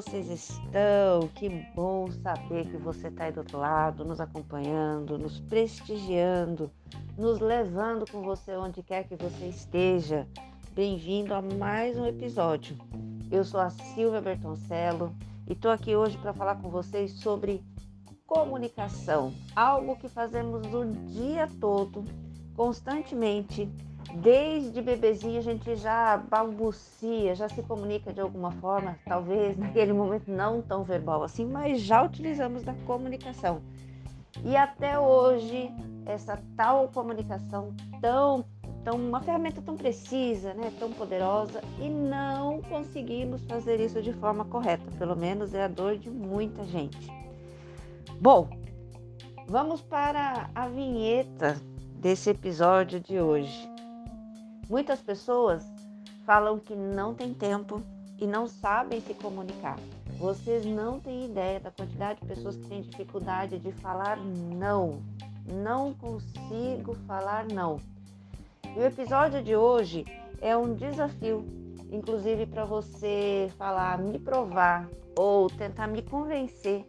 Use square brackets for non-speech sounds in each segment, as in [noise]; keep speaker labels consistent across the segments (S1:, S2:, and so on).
S1: vocês estão? Que bom saber que você está aí do outro lado, nos acompanhando, nos prestigiando, nos levando com você onde quer que você esteja. Bem-vindo a mais um episódio. Eu sou a Silvia Bertoncello e estou aqui hoje para falar com vocês sobre comunicação, algo que fazemos o dia todo, constantemente Desde bebezinho a gente já balbucia, já se comunica de alguma forma, talvez naquele momento não tão verbal assim, mas já utilizamos da comunicação. E até hoje, essa tal comunicação tão, tão uma ferramenta tão precisa, né, tão poderosa, e não conseguimos fazer isso de forma correta. Pelo menos é a dor de muita gente. Bom, vamos para a vinheta desse episódio de hoje. Muitas pessoas falam que não tem tempo e não sabem se comunicar. Vocês não têm ideia da quantidade de pessoas que têm dificuldade de falar não. Não consigo falar não. E o episódio de hoje é um desafio, inclusive para você falar, me provar ou tentar me convencer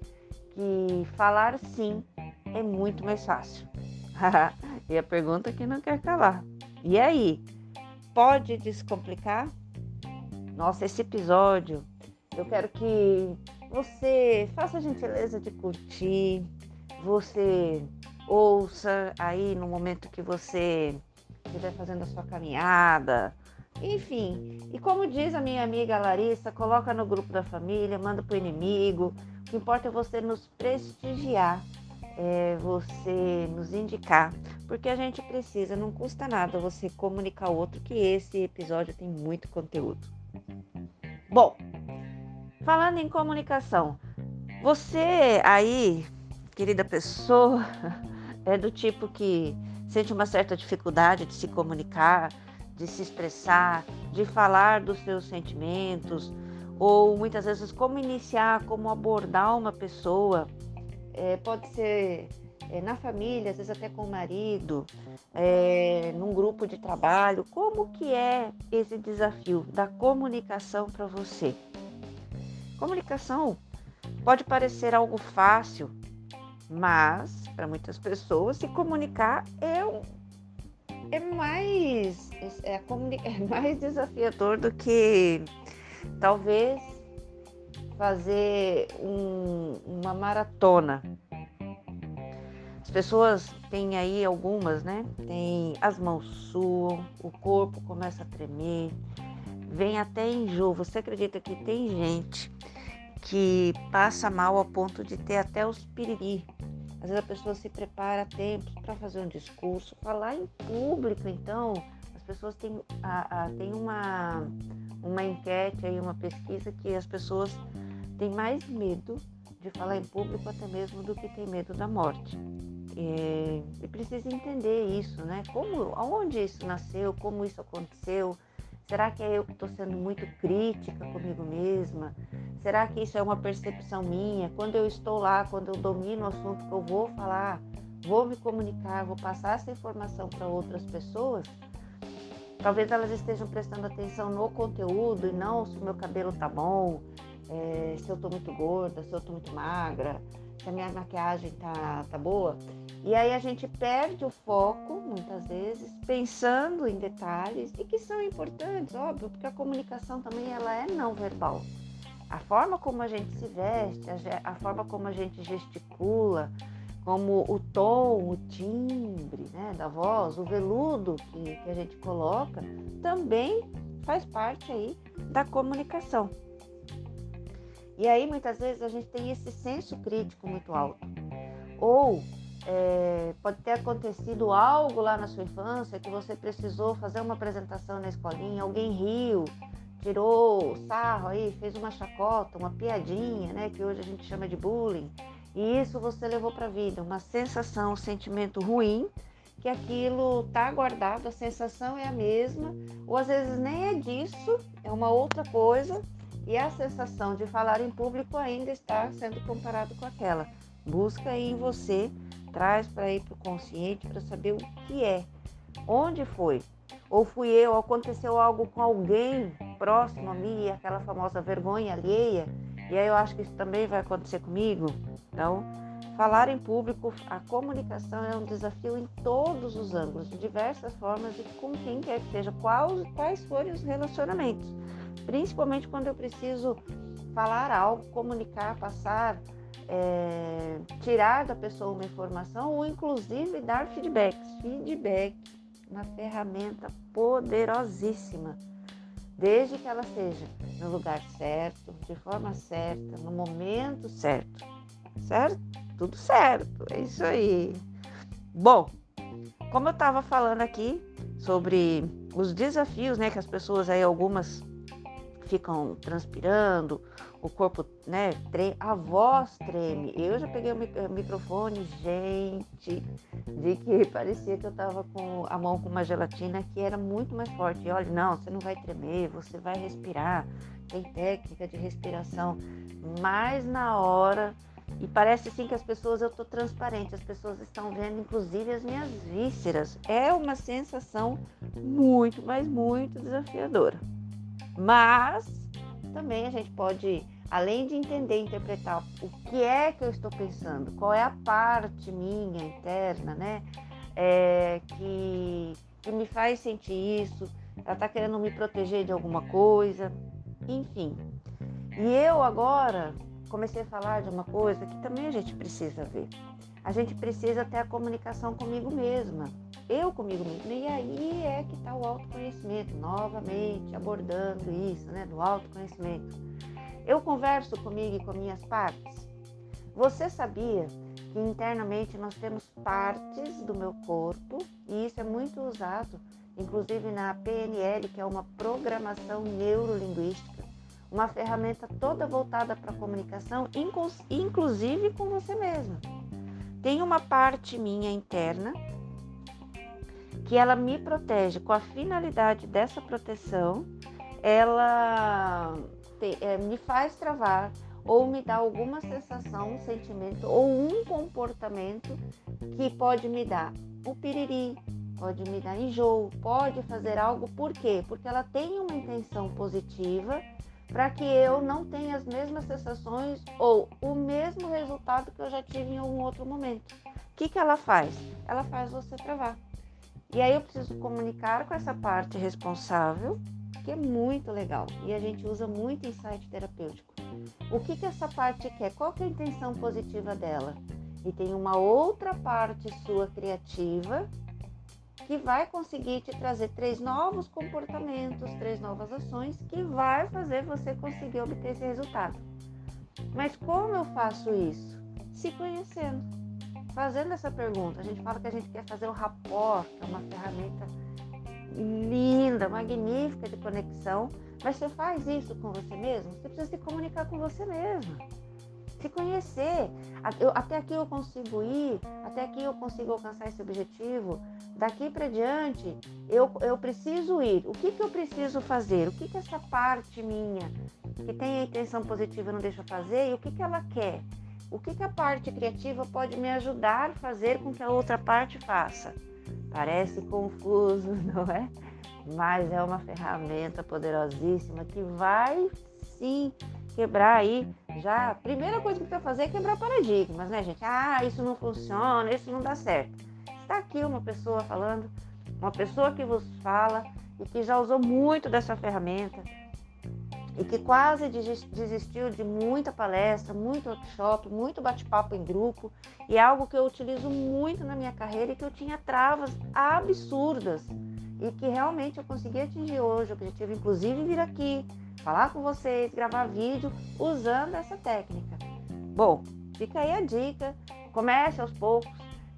S1: que falar sim é muito mais fácil. [laughs] e a pergunta que não quer calar. E aí? Pode descomplicar? Nossa, esse episódio eu quero que você faça a gentileza de curtir, você ouça aí no momento que você estiver fazendo a sua caminhada, enfim. E como diz a minha amiga Larissa, coloca no grupo da família, manda para o inimigo. O que importa é você nos prestigiar é, você nos indicar, porque a gente precisa, não custa nada você comunicar ao outro que esse episódio tem muito conteúdo. Bom, falando em comunicação, você aí, querida pessoa, [laughs] é do tipo que sente uma certa dificuldade de se comunicar, de se expressar, de falar dos seus sentimentos, ou muitas vezes como iniciar, como abordar uma pessoa é, pode ser é, na família, às vezes até com o marido, é, num grupo de trabalho. Como que é esse desafio da comunicação para você? Comunicação pode parecer algo fácil, mas para muitas pessoas se comunicar é, um, é mais é, é [laughs] mais desafiador do que talvez fazer um, uma maratona. As pessoas têm aí algumas, né? Tem as mãos suam, o corpo começa a tremer, vem até enjoo. Você acredita que tem gente que passa mal a ponto de ter até os piriri? Às vezes a pessoa se prepara a tempos para fazer um discurso, falar em público, então pessoas têm, a, a, tem uma, uma enquete aí, uma pesquisa que as pessoas tem mais medo de falar em público até mesmo do que tem medo da morte. E, e precisa entender isso, né? Como, aonde isso nasceu, como isso aconteceu. Será que é eu que estou sendo muito crítica comigo mesma? Será que isso é uma percepção minha? Quando eu estou lá, quando eu domino o assunto que eu vou falar, vou me comunicar, vou passar essa informação para outras pessoas, talvez elas estejam prestando atenção no conteúdo e não se o meu cabelo tá bom, é, se eu tô muito gorda, se eu tô muito magra, se a minha maquiagem tá, tá boa. E aí a gente perde o foco, muitas vezes, pensando em detalhes e que são importantes, óbvio, porque a comunicação também ela é não verbal. A forma como a gente se veste, a, a forma como a gente gesticula, como o tom, o timbre né, da voz, o veludo que, que a gente coloca, também faz parte aí da comunicação. E aí muitas vezes a gente tem esse senso crítico muito alto. Ou é, pode ter acontecido algo lá na sua infância que você precisou fazer uma apresentação na escolinha, alguém riu, tirou sarro aí, fez uma chacota, uma piadinha, né, que hoje a gente chama de bullying. E isso você levou para a vida, uma sensação, um sentimento ruim, que aquilo tá guardado, a sensação é a mesma, ou às vezes nem é disso, é uma outra coisa, e a sensação de falar em público ainda está sendo comparado com aquela. Busca aí em você, traz para ir para o consciente para saber o que é, onde foi. Ou fui eu, aconteceu algo com alguém próximo a mim, aquela famosa vergonha alheia, E aí eu acho que isso também vai acontecer comigo. Então, falar em público, a comunicação é um desafio em todos os ângulos, de diversas formas e com quem quer que seja, quais, quais forem os relacionamentos. Principalmente quando eu preciso falar algo, comunicar, passar, é, tirar da pessoa uma informação ou inclusive dar feedbacks. Feedback, uma ferramenta poderosíssima, desde que ela seja no lugar certo, de forma certa, no momento certo, certo? Tudo certo, é isso aí. Bom, como eu estava falando aqui sobre os desafios, né, que as pessoas aí algumas ficam transpirando, o corpo, né, a voz treme. Eu já peguei o microfone, gente, de que parecia que eu tava com a mão com uma gelatina que era muito mais forte. E olha, não, você não vai tremer, você vai respirar. Tem técnica de respiração, mas na hora e parece assim que as pessoas, eu tô transparente, as pessoas estão vendo inclusive as minhas vísceras. É uma sensação muito, mas muito desafiadora. Mas também a gente pode, além de entender e interpretar o que é que eu estou pensando, qual é a parte minha interna, né? É, que, que me faz sentir isso, ela está querendo me proteger de alguma coisa, enfim. E eu agora comecei a falar de uma coisa que também a gente precisa ver. A gente precisa ter a comunicação comigo mesma eu comigo mesma. E aí é que está o autoconhecimento, novamente abordando isso, né, do autoconhecimento. Eu converso comigo e com minhas partes. Você sabia que internamente nós temos partes do meu corpo e isso é muito usado, inclusive na PNL, que é uma programação neurolinguística, uma ferramenta toda voltada para a comunicação, inclusive com você mesma. Tem uma parte minha interna que ela me protege com a finalidade dessa proteção, ela é, me faz travar ou me dá alguma sensação, um sentimento ou um comportamento que pode me dar o piriri, pode me dar enjoo, pode fazer algo, por quê? Porque ela tem uma intenção positiva para que eu não tenha as mesmas sensações ou o mesmo resultado que eu já tive em algum outro momento. O que, que ela faz? Ela faz você travar. E aí eu preciso comunicar com essa parte responsável, que é muito legal. E a gente usa muito site terapêutico. O que, que essa parte quer? Qual que é a intenção positiva dela? E tem uma outra parte sua criativa que vai conseguir te trazer três novos comportamentos, três novas ações que vai fazer você conseguir obter esse resultado. Mas como eu faço isso? Se conhecendo fazendo essa pergunta, a gente fala que a gente quer fazer o rapport, que é uma ferramenta linda, magnífica de conexão, mas você faz isso com você mesmo? Você precisa se comunicar com você mesmo. Se conhecer. Eu, até aqui eu consigo ir, até aqui eu consigo alcançar esse objetivo. Daqui para diante, eu, eu preciso ir. O que, que eu preciso fazer? O que, que essa parte minha, que tem a intenção positiva, não deixa fazer? E o que, que ela quer? O que, que a parte criativa pode me ajudar a fazer com que a outra parte faça? Parece confuso, [laughs] não é? Mas é uma ferramenta poderosíssima que vai sim quebrar aí já. A primeira coisa que precisa fazer é quebrar paradigmas, né, gente? Ah, isso não funciona, isso não dá certo. Está aqui uma pessoa falando, uma pessoa que vos fala e que já usou muito dessa ferramenta, e que quase desistiu de muita palestra, muito workshop, muito bate-papo em grupo, e é algo que eu utilizo muito na minha carreira e que eu tinha travas absurdas e que realmente eu consegui atingir hoje o objetivo, inclusive vir aqui, falar com vocês, gravar vídeo usando essa técnica. Bom, fica aí a dica, comece aos poucos,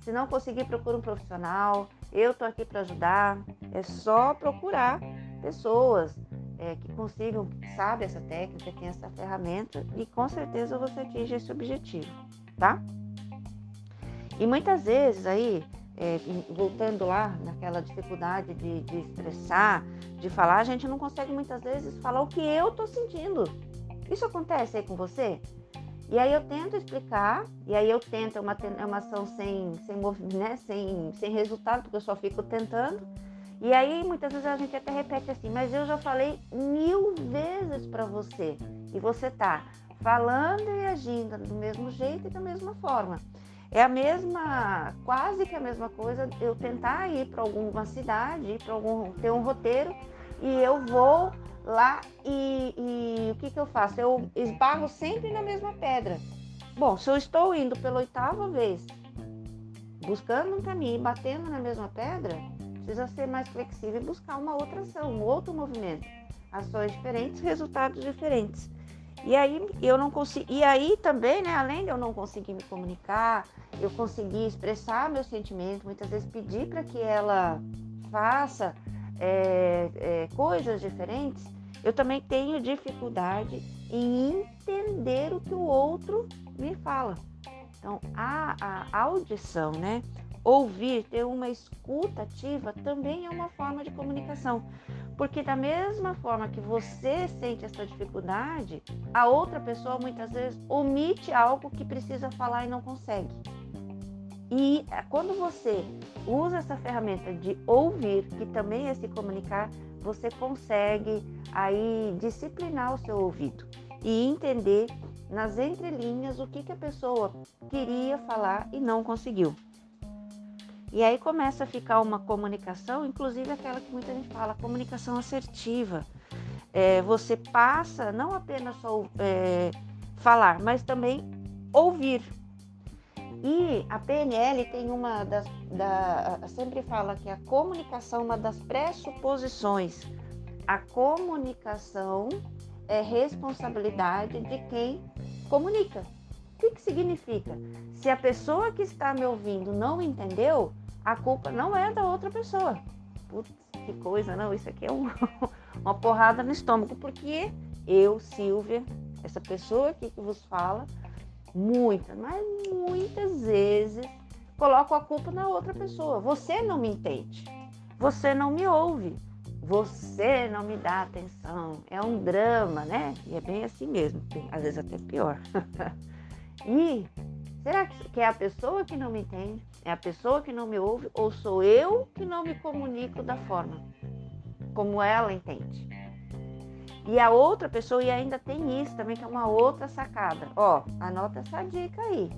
S1: se não conseguir, procure um profissional, eu estou aqui para ajudar, é só procurar pessoas é, que consigam, sabe essa técnica, tem essa ferramenta e com certeza você atinge esse objetivo, tá? E muitas vezes aí, é, voltando lá naquela dificuldade de, de expressar, de falar, a gente não consegue muitas vezes falar o que eu tô sentindo. Isso acontece aí com você? E aí eu tento explicar, e aí eu tento, é uma, é uma ação sem, sem, né, sem, sem resultado, porque eu só fico tentando. E aí muitas vezes a gente até repete assim, mas eu já falei mil vezes para você e você tá falando e agindo do mesmo jeito e da mesma forma. É a mesma, quase que a mesma coisa eu tentar ir para alguma cidade, ir para algum ter um roteiro e eu vou lá e, e o que, que eu faço? Eu esbarro sempre na mesma pedra. Bom, se eu estou indo pela oitava vez, buscando um caminho e batendo na mesma pedra, precisa ser mais flexível e buscar uma outra ação, um outro movimento. Ações diferentes, resultados diferentes. E aí eu não consigo. E aí também, né, além de eu não conseguir me comunicar, eu conseguir expressar meu sentimento, muitas vezes pedir para que ela faça é, é, coisas diferentes, eu também tenho dificuldade em entender o que o outro me fala. Então, a, a audição, né? Ouvir, ter uma escuta ativa também é uma forma de comunicação. Porque da mesma forma que você sente essa dificuldade, a outra pessoa muitas vezes omite algo que precisa falar e não consegue. E eh, quando você usa essa ferramenta de ouvir, que também é se comunicar, você consegue aí disciplinar o seu ouvido e entender nas entrelinhas o que, que a pessoa queria falar e não conseguiu. E aí começa a ficar uma comunicação, inclusive aquela que muita gente fala, comunicação assertiva. É, você passa não apenas só é, falar, mas também ouvir. E a PNL tem uma das. Da, sempre fala que a comunicação é uma das pressuposições. A comunicação é responsabilidade de quem comunica. O que, que significa? Se a pessoa que está me ouvindo não entendeu, a culpa não é da outra pessoa. Putz, que coisa, não, isso aqui é um, [laughs] uma porrada no estômago, porque eu, Silvia, essa pessoa aqui que vos fala, muitas, mas muitas vezes coloco a culpa na outra pessoa. Você não me entende, você não me ouve, você não me dá atenção. É um drama, né? E é bem assim mesmo, às vezes até pior. [laughs] e será que é a pessoa que não me entende? É a pessoa que não me ouve? Ou sou eu que não me comunico da forma como ela entende? E a outra pessoa, e ainda tem isso também, que é uma outra sacada. Ó, anota essa dica aí.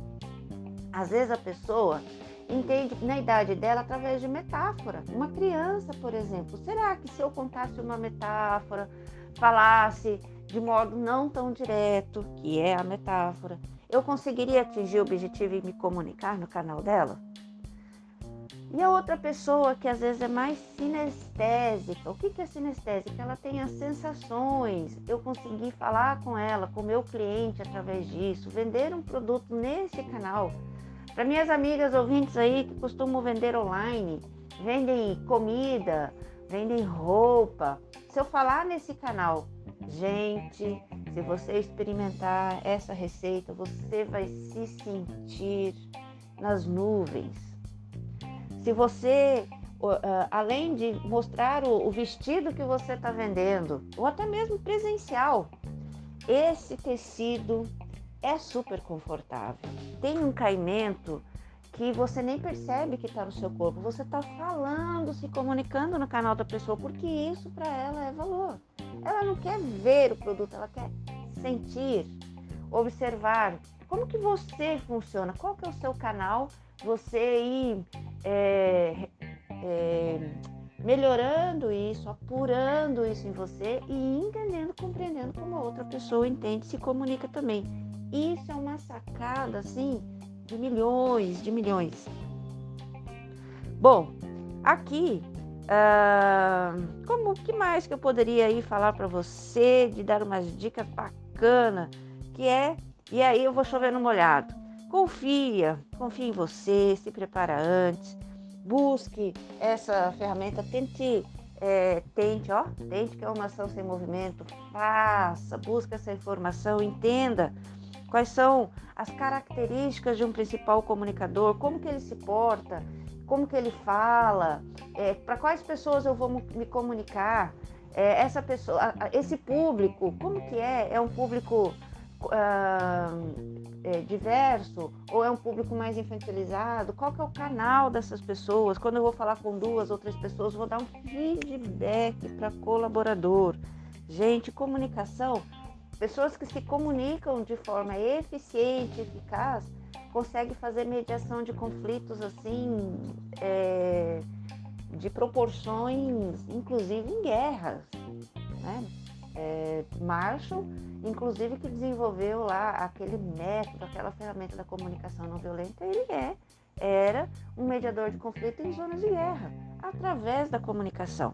S1: Às vezes a pessoa entende na idade dela através de metáfora. Uma criança, por exemplo, será que se eu contasse uma metáfora, falasse de modo não tão direto, que é a metáfora, eu conseguiria atingir o objetivo e me comunicar no canal dela? E a outra pessoa que às vezes é mais sinestésica. O que é sinestésica? Ela tem as sensações. Eu consegui falar com ela, com o meu cliente através disso, vender um produto nesse canal. Para minhas amigas ouvintes aí que costumam vender online, vendem comida, vendem roupa. Se eu falar nesse canal, gente, se você experimentar essa receita, você vai se sentir nas nuvens se você, além de mostrar o vestido que você está vendendo, ou até mesmo presencial, esse tecido é super confortável. Tem um caimento que você nem percebe que está no seu corpo. Você está falando, se comunicando no canal da pessoa, porque isso para ela é valor. Ela não quer ver o produto, ela quer sentir, observar como que você funciona, qual que é o seu canal, você ir é, é, melhorando isso, apurando isso em você e entendendo, compreendendo como a outra pessoa entende, se comunica também. Isso é uma sacada assim de milhões, de milhões. Bom, aqui, uh, como que mais que eu poderia aí falar para você de dar umas dicas bacana, que é e aí eu vou chover no molhado. Confia, confia em você, se prepara antes, busque essa ferramenta, tente, é, tente, ó, tente que é uma ação sem movimento, faça, busque essa informação, entenda quais são as características de um principal comunicador, como que ele se porta, como que ele fala, é, para quais pessoas eu vou me comunicar, é, essa pessoa, esse público, como que é? É um público uh, é, diverso ou é um público mais infantilizado? Qual que é o canal dessas pessoas? Quando eu vou falar com duas, outras pessoas, vou dar um feedback para colaborador. Gente, comunicação Pessoas que se comunicam de forma eficiente, eficaz, conseguem fazer mediação de conflitos assim, é, de proporções, inclusive em guerras. Né? É, Marshall, inclusive, que desenvolveu lá aquele método, aquela ferramenta da comunicação não violenta, ele é, era um mediador de conflito em zonas de guerra, através da comunicação.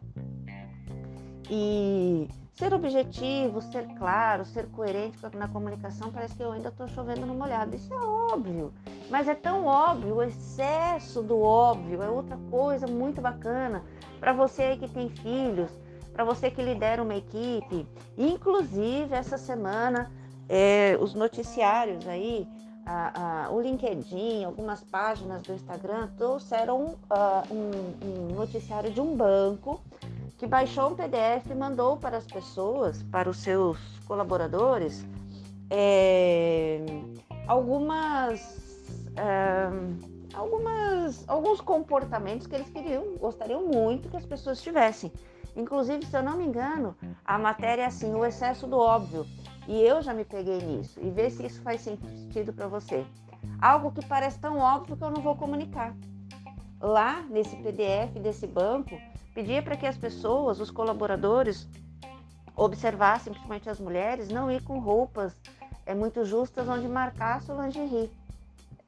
S1: E ser objetivo, ser claro, ser coerente na comunicação, parece que eu ainda estou chovendo no molhado. Isso é óbvio, mas é tão óbvio, o excesso do óbvio é outra coisa muito bacana para você aí que tem filhos para você que lidera uma equipe. Inclusive, essa semana, é, os noticiários aí, a, a, o LinkedIn, algumas páginas do Instagram trouxeram uh, um, um noticiário de um banco que baixou um PDF e mandou para as pessoas, para os seus colaboradores, é, algumas, é, algumas, alguns comportamentos que eles queriam, gostariam muito que as pessoas tivessem. Inclusive, se eu não me engano, a matéria é assim, o excesso do óbvio. E eu já me peguei nisso. E ver se isso faz sentido para você. Algo que parece tão óbvio que eu não vou comunicar. Lá, nesse PDF desse banco, pedia para que as pessoas, os colaboradores, observassem, principalmente as mulheres, não ir com roupas é, muito justas onde marcasse o lingerie.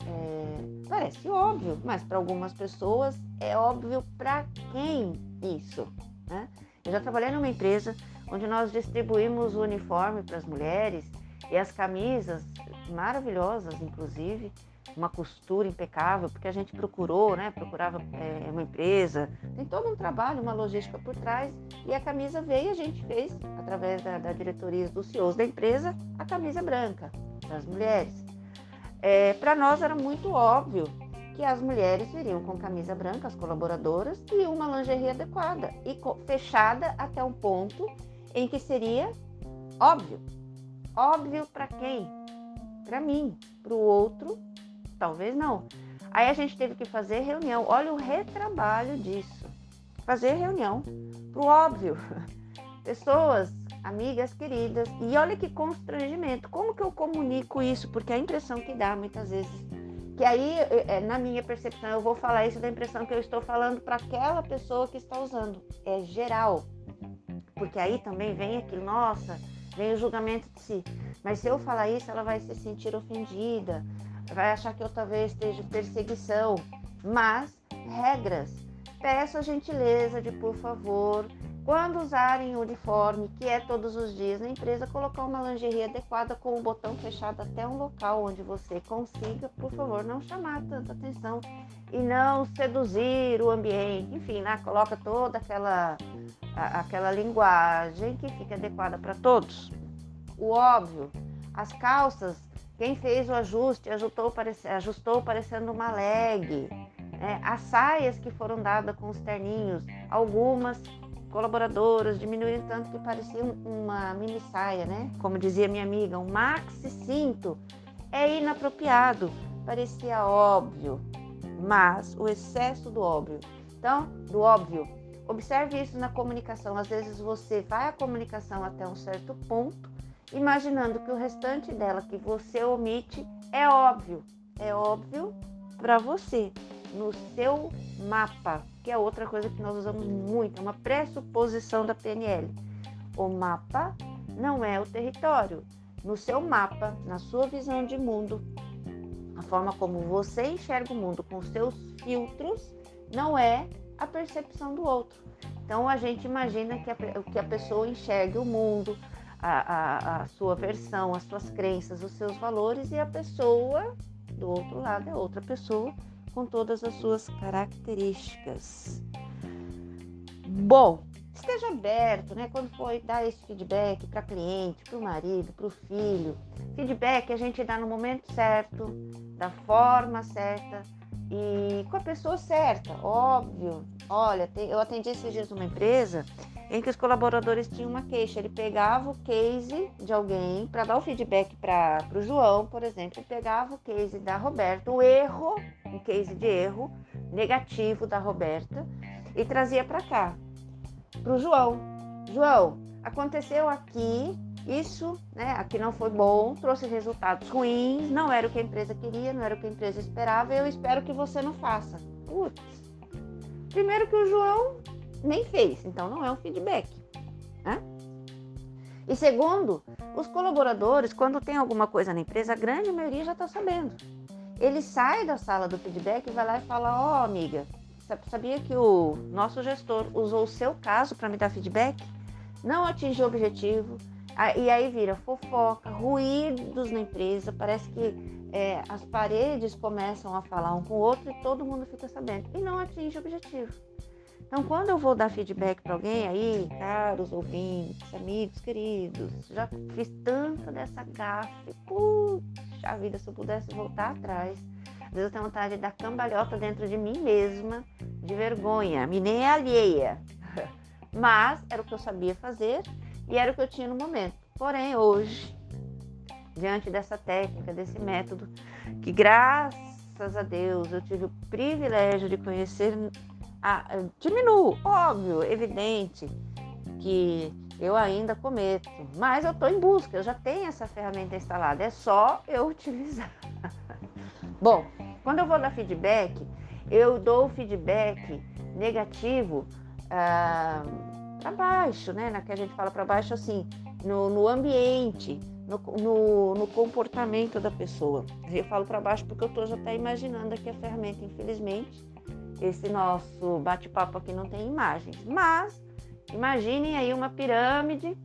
S1: É, parece óbvio, mas para algumas pessoas é óbvio para quem isso? Né? Eu já trabalhei numa empresa onde nós distribuímos o uniforme para as mulheres e as camisas maravilhosas, inclusive, uma costura impecável, porque a gente procurou, né? Procurava é, uma empresa, tem todo um trabalho, uma logística por trás, e a camisa veio a gente fez, através da, da diretoria dos CEOs da empresa, a camisa branca das mulheres. É, para nós era muito óbvio que as mulheres viriam com camisa branca, as colaboradoras, e uma lingerie adequada e fechada até um ponto em que seria óbvio. Óbvio para quem? Para mim. Para o outro, talvez não. Aí a gente teve que fazer reunião. Olha o retrabalho disso. Fazer reunião para o óbvio. [laughs] Pessoas, amigas queridas. E olha que constrangimento. Como que eu comunico isso? Porque a impressão que dá muitas vezes que aí, é, na minha percepção, eu vou falar isso da impressão que eu estou falando para aquela pessoa que está usando. É geral. Porque aí também vem aquilo, nossa, vem o julgamento de si. Mas se eu falar isso, ela vai se sentir ofendida, vai achar que eu talvez esteja perseguição. Mas, regras. Peço a gentileza de, por favor, quando usarem o uniforme, que é todos os dias na empresa, colocar uma lingerie adequada com o botão fechado até um local onde você consiga, por favor, não chamar tanta atenção e não seduzir o ambiente. Enfim, né? coloca toda aquela, a, aquela linguagem que fica adequada para todos. O óbvio, as calças, quem fez o ajuste ajustou, ajustou parecendo uma leg. É, as saias que foram dadas com os terninhos, algumas colaboradoras diminuíram tanto que parecia uma mini saia, né? Como dizia minha amiga, um maxi cinto. É inapropriado, parecia óbvio, mas o excesso do óbvio. Então, do óbvio, observe isso na comunicação. Às vezes você vai à comunicação até um certo ponto, imaginando que o restante dela que você omite é óbvio. É óbvio para você, no seu mapa, que é outra coisa que nós usamos muito, é uma pressuposição da PNL. O mapa não é o território. No seu mapa, na sua visão de mundo, a forma como você enxerga o mundo com seus filtros não é a percepção do outro. Então a gente imagina que a, que a pessoa enxergue o mundo, a, a, a sua versão, as suas crenças, os seus valores, e a pessoa do outro lado é outra pessoa com todas as suas características. Bom, esteja aberto, né? Quando for dar esse feedback para cliente, para o marido, para o filho. Feedback a gente dá no momento certo, da forma certa e com a pessoa certa, óbvio. Olha, eu atendi esses dias numa empresa em que os colaboradores tinham uma queixa. Ele pegava o case de alguém para dar o feedback para o João, por exemplo, ele pegava o case da Roberta, o erro, um case de erro negativo da Roberta, e trazia para cá, para o João. João, aconteceu aqui Isso, né, aqui não foi bom, trouxe resultados ruins, não era o que a empresa queria, não era o que a empresa esperava, eu espero que você não faça. Putz. Primeiro que o João nem fez, então não é um feedback. Né? E segundo, os colaboradores, quando tem alguma coisa na empresa, a grande maioria já está sabendo. Ele sai da sala do feedback e vai lá e fala: Ó, oh, amiga, sabia que o nosso gestor usou o seu caso para me dar feedback? Não atingiu o objetivo, e aí vira fofoca, ruídos na empresa, parece que é, as paredes começam a falar um com o outro e todo mundo fica sabendo. E não atinge o objetivo. Então, quando eu vou dar feedback para alguém aí, caros ouvintes, amigos queridos, já fiz tanta dessa gafe, puxa vida, se eu pudesse voltar atrás. Às vezes eu tenho vontade de dar cambalhota dentro de mim mesma, de vergonha, me nem é alheia. [laughs] Mas era o que eu sabia fazer e era o que eu tinha no momento. Porém, hoje, diante dessa técnica, desse método, que graças a Deus eu tive o privilégio de conhecer, a, diminuo, óbvio, evidente que eu ainda cometo, mas eu estou em busca, eu já tenho essa ferramenta instalada, é só eu [laughs] utilizar. Bom, quando eu vou dar feedback, eu dou feedback negativo. Ah, para baixo, né? Na que a gente fala para baixo, assim, no, no ambiente, no, no, no, comportamento da pessoa. Eu falo para baixo porque eu estou já até imaginando aqui a ferramenta, infelizmente. Esse nosso bate-papo aqui não tem imagens, mas imaginem aí uma pirâmide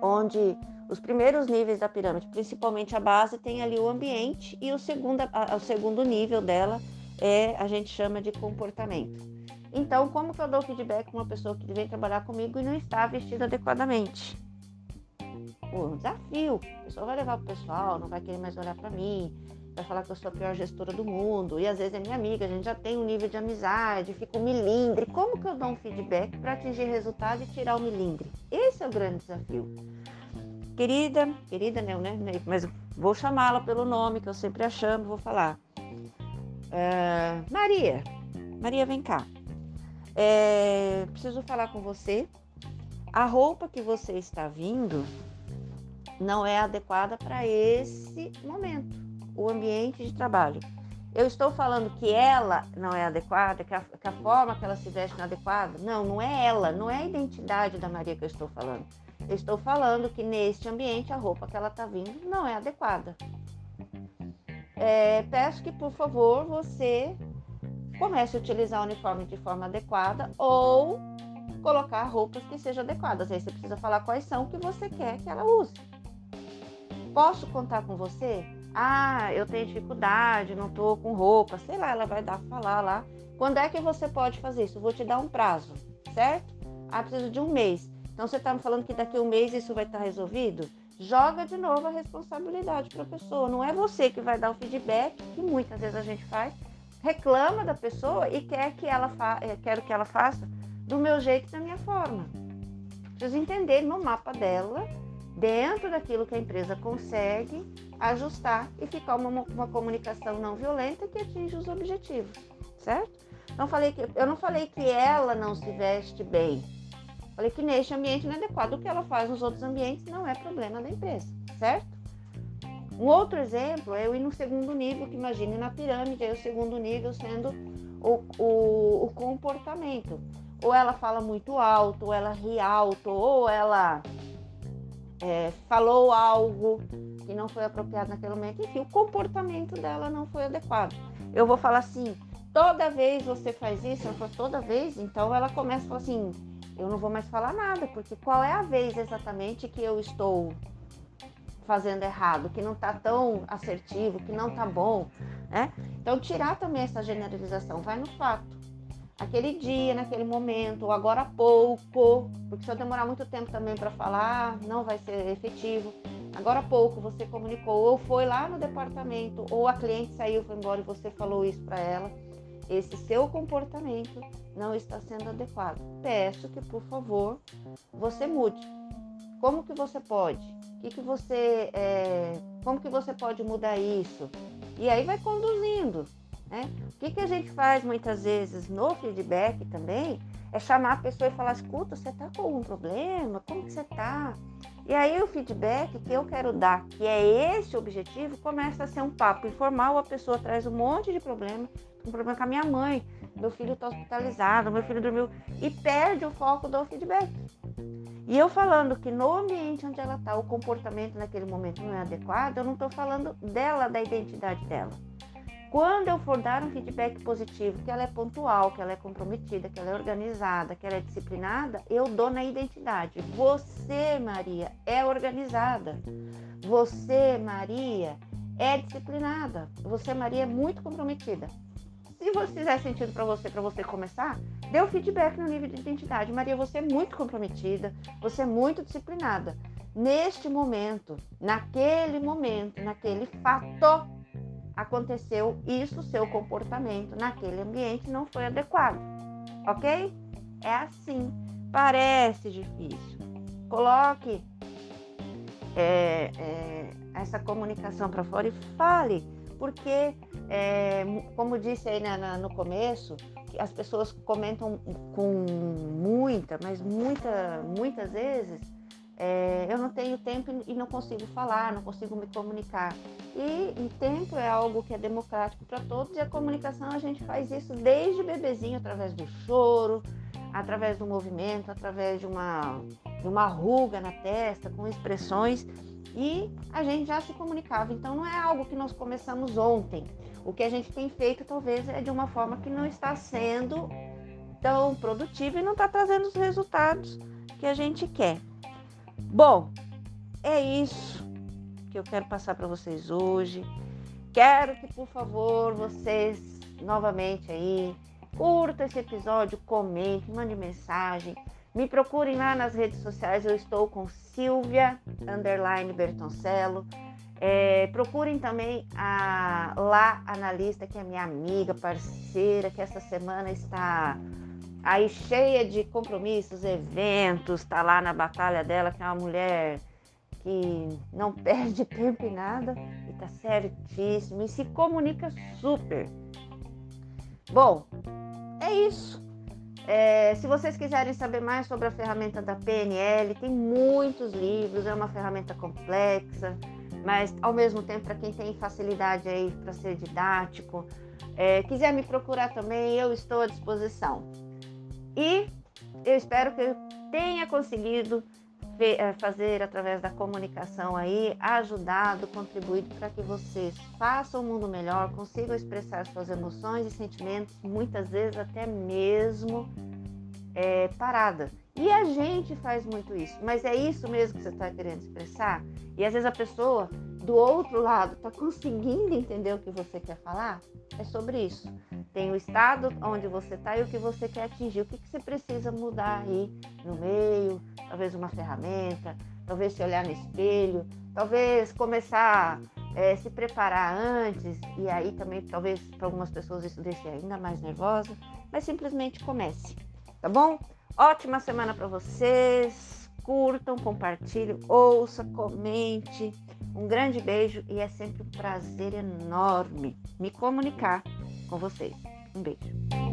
S1: onde os primeiros níveis da pirâmide, principalmente a base, tem ali o ambiente e o segundo, a, o segundo nível dela é a gente chama de comportamento. Então, como que eu dou feedback para uma pessoa que vem trabalhar comigo e não está vestida adequadamente? Pô, um desafio. A pessoa vai levar pro pessoal, não vai querer mais olhar para mim, vai falar que eu sou a pior gestora do mundo. E às vezes é minha amiga, a gente já tem um nível de amizade, fica um milindre. Como que eu dou um feedback para atingir resultado e tirar o milindre? Esse é o grande desafio. Querida, querida não, né? Mas vou chamá-la pelo nome que eu sempre a chamo, vou falar. Uh, Maria, Maria, vem cá. É, preciso falar com você. A roupa que você está vindo não é adequada para esse momento, o ambiente de trabalho. Eu estou falando que ela não é adequada, que a, que a forma que ela se veste não é adequada. Não, não é ela, não é a identidade da Maria que eu estou falando. Eu estou falando que neste ambiente a roupa que ela está vindo não é adequada. É, peço que, por favor, você comece a utilizar o uniforme de forma adequada ou colocar roupas que sejam adequadas. Aí você precisa falar quais são que você quer que ela use. Posso contar com você? Ah, eu tenho dificuldade, não estou com roupa, sei lá, ela vai dar falar lá. Quando é que você pode fazer isso? Eu vou te dar um prazo, certo? Ah, preciso de um mês. Então você está me falando que daqui a um mês isso vai estar resolvido? Joga de novo a responsabilidade para a pessoa. Não é você que vai dar o feedback, que muitas vezes a gente faz, reclama da pessoa e quer que ela fa eh, quero que ela faça do meu jeito, da minha forma. Preciso entender no mapa dela, dentro daquilo que a empresa consegue ajustar e ficar uma, uma comunicação não violenta que atinja os objetivos, certo? Não falei que, eu não falei que ela não se veste bem. Falei que neste ambiente não é adequado. O que ela faz nos outros ambientes não é problema da empresa, certo? Um outro exemplo é eu ir no segundo nível, que imagine na pirâmide, aí o segundo nível sendo o, o, o comportamento. Ou ela fala muito alto, ou ela ri alto, ou ela é, falou algo que não foi apropriado naquele momento. Enfim, o comportamento dela não foi adequado. Eu vou falar assim, toda vez você faz isso, ela fala, toda vez, então ela começa a falar assim, eu não vou mais falar nada, porque qual é a vez exatamente que eu estou fazendo errado, que não está tão assertivo, que não está bom, né? Então tirar também essa generalização, vai no fato. Aquele dia, naquele momento, ou agora há pouco, porque se eu demorar muito tempo também para falar, não vai ser efetivo. Agora há pouco você comunicou, ou foi lá no departamento, ou a cliente saiu, foi embora e você falou isso para ela. Esse seu comportamento não está sendo adequado. Peço que, por favor, você mude. Como que você pode? que, que você, é, como que você pode mudar isso? E aí vai conduzindo. Né? O que, que a gente faz muitas vezes no feedback também É chamar a pessoa e falar: escuta, você tá com algum problema? Como que você tá? E aí o feedback que eu quero dar, que é esse objetivo, começa a ser um papo informal, a pessoa traz um monte de problema, um problema com a minha mãe, meu filho está hospitalizado, meu filho dormiu, e perde o foco do feedback. E eu falando que no ambiente onde ela está, o comportamento naquele momento não é adequado, eu não estou falando dela, da identidade dela. Quando eu for dar um feedback positivo, que ela é pontual, que ela é comprometida, que ela é organizada, que ela é disciplinada, eu dou na identidade. Você, Maria, é organizada. Você, Maria, é disciplinada. Você, Maria, é muito comprometida. Se você fizer sentido para você, para você começar, dê o feedback no nível de identidade. Maria, você é muito comprometida, você é muito disciplinada. Neste momento, naquele momento, naquele fato, aconteceu isso, seu comportamento naquele ambiente não foi adequado, ok? É assim. Parece difícil. Coloque é, é, essa comunicação para fora e fale, porque, é, como disse aí na, na, no começo, as pessoas comentam com muita, mas muita, muitas vezes é, eu não tenho tempo e não consigo falar, não consigo me comunicar. E o tempo é algo que é democrático para todos e a comunicação a gente faz isso desde bebezinho, através do choro, através do movimento, através de uma, de uma ruga na testa, com expressões. E a gente já se comunicava, então não é algo que nós começamos ontem. O que a gente tem feito talvez é de uma forma que não está sendo tão produtiva e não está trazendo os resultados que a gente quer. Bom, é isso que eu quero passar para vocês hoje. Quero que, por favor, vocês novamente aí curta esse episódio, comente, mande mensagem. Me procurem lá nas redes sociais, eu estou com Silvia Underline Bertoncello. É, procurem também a lá analista, que é minha amiga, parceira, que essa semana está aí cheia de compromissos, eventos, tá lá na batalha dela, que é uma mulher que não perde [laughs] tempo em nada e tá certíssimo e se comunica super. Bom, é isso. É, se vocês quiserem saber mais sobre a ferramenta da PNL, tem muitos livros, é uma ferramenta complexa, mas ao mesmo tempo para quem tem facilidade aí para ser didático, é, quiser me procurar também, eu estou à disposição. E eu espero que eu tenha conseguido fazer através da comunicação aí, ajudado, contribuído para que vocês façam o mundo melhor, consigam expressar suas emoções e sentimentos, muitas vezes até mesmo é, parada. E a gente faz muito isso, mas é isso mesmo que você está querendo expressar? E às vezes a pessoa do outro lado está conseguindo entender o que você quer falar? É sobre isso. Tem o estado onde você está e o que você quer atingir. O que, que você precisa mudar aí no meio? Talvez uma ferramenta, talvez se olhar no espelho, talvez começar a é, se preparar antes. E aí também, talvez para algumas pessoas isso deixe ainda mais nervosa. Mas simplesmente comece, tá bom? Ótima semana para vocês. Curtam, compartilhem, ouça, comente. Um grande beijo e é sempre um prazer enorme me comunicar com vocês. Um beijo.